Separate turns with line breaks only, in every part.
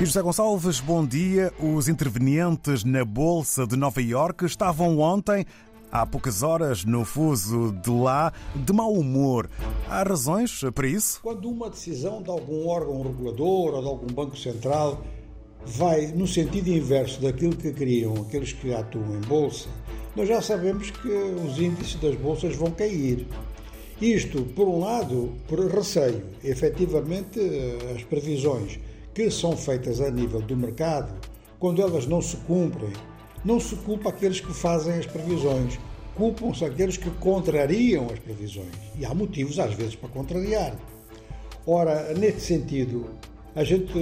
E José Gonçalves, bom dia. Os intervenientes na Bolsa de Nova Iorque estavam ontem, há poucas horas, no fuso de lá, de mau humor. Há razões para isso?
Quando uma decisão de algum órgão regulador ou de algum banco central vai no sentido inverso daquilo que queriam aqueles que atuam em bolsa, nós já sabemos que os índices das bolsas vão cair. Isto, por um lado, por receio. Efetivamente, as previsões que são feitas a nível do mercado, quando elas não se cumprem, não se culpa aqueles que fazem as previsões, culpam-se aqueles que contrariam as previsões. E há motivos, às vezes, para contrariar. Ora, neste sentido, a gente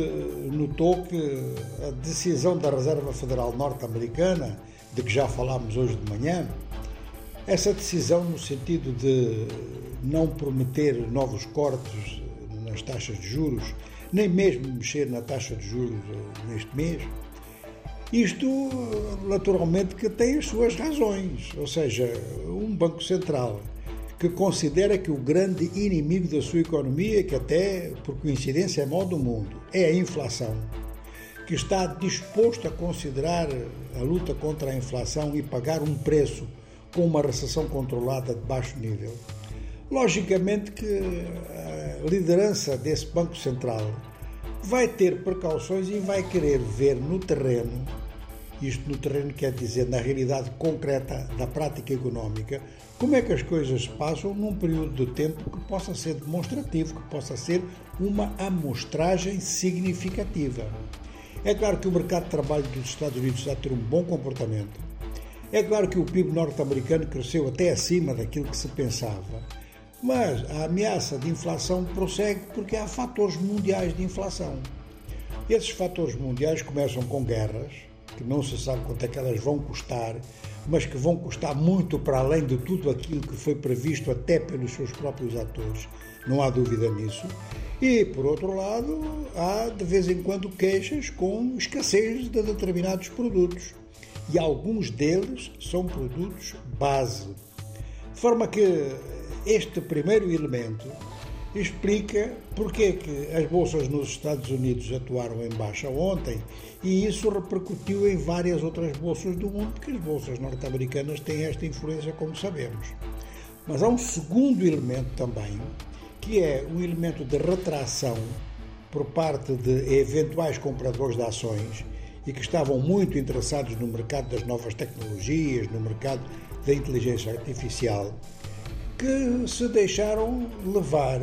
notou que a decisão da Reserva Federal Norte-Americana, de que já falámos hoje de manhã, essa decisão no sentido de não prometer novos cortes nas taxas de juros, nem mesmo mexer na taxa de juros eh, neste mês, isto naturalmente que tem as suas razões, ou seja, um Banco Central que considera que o grande inimigo da sua economia, que até por coincidência é mal do mundo, é a inflação, que está disposto a considerar a luta contra a inflação e pagar um preço com uma recessão controlada de baixo nível. Logicamente que a liderança desse Banco Central vai ter precauções e vai querer ver no terreno, isto no terreno quer dizer na realidade concreta da prática económica, como é que as coisas passam num período de tempo que possa ser demonstrativo, que possa ser uma amostragem significativa. É claro que o mercado de trabalho dos Estados Unidos está a ter um bom comportamento, é claro que o PIB norte-americano cresceu até acima daquilo que se pensava, mas a ameaça de inflação prossegue porque há fatores mundiais de inflação. Esses fatores mundiais começam com guerras, que não se sabe quanto é que elas vão custar, mas que vão custar muito para além de tudo aquilo que foi previsto até pelos seus próprios atores, não há dúvida nisso. E, por outro lado, há de vez em quando queixas com escassez de determinados produtos e alguns deles são produtos base. De forma que este primeiro elemento explica porque é que as bolsas nos Estados Unidos atuaram em baixa ontem e isso repercutiu em várias outras bolsas do mundo, porque as bolsas norte-americanas têm esta influência, como sabemos. Mas há um segundo elemento também, que é um elemento de retração por parte de eventuais compradores de ações e que estavam muito interessados no mercado das novas tecnologias, no mercado da inteligência artificial, que se deixaram levar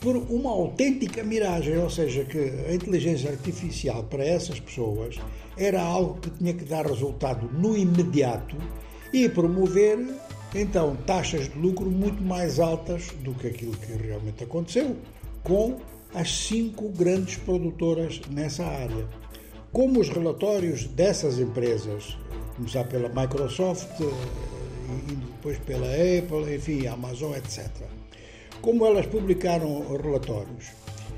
por uma autêntica miragem, ou seja, que a inteligência artificial para essas pessoas era algo que tinha que dar resultado no imediato e promover então taxas de lucro muito mais altas do que aquilo que realmente aconteceu com as cinco grandes produtoras nessa área. Como os relatórios dessas empresas, começar pela Microsoft, e depois pela Apple, enfim, Amazon, etc. Como elas publicaram relatórios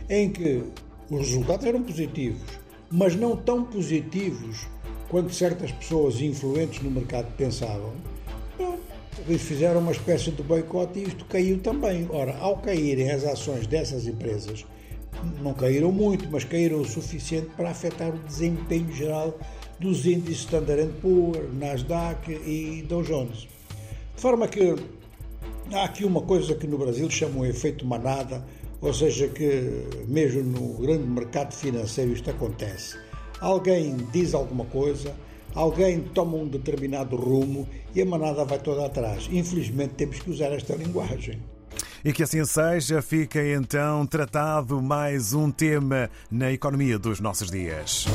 em que os resultados eram positivos, mas não tão positivos quanto certas pessoas influentes no mercado pensavam, eles fizeram uma espécie de boicote e isto caiu também. Ora, ao caírem as ações dessas empresas, não caíram muito, mas caíram o suficiente para afetar o desempenho geral dos índices Standard Poor's, Nasdaq e Dow Jones. De forma que há aqui uma coisa que no Brasil chamam efeito manada, ou seja, que mesmo no grande mercado financeiro isto acontece. Alguém diz alguma coisa, alguém toma um determinado rumo e a manada vai toda atrás. Infelizmente temos que usar esta linguagem.
E que assim seja, fica então tratado mais um tema na economia dos nossos dias.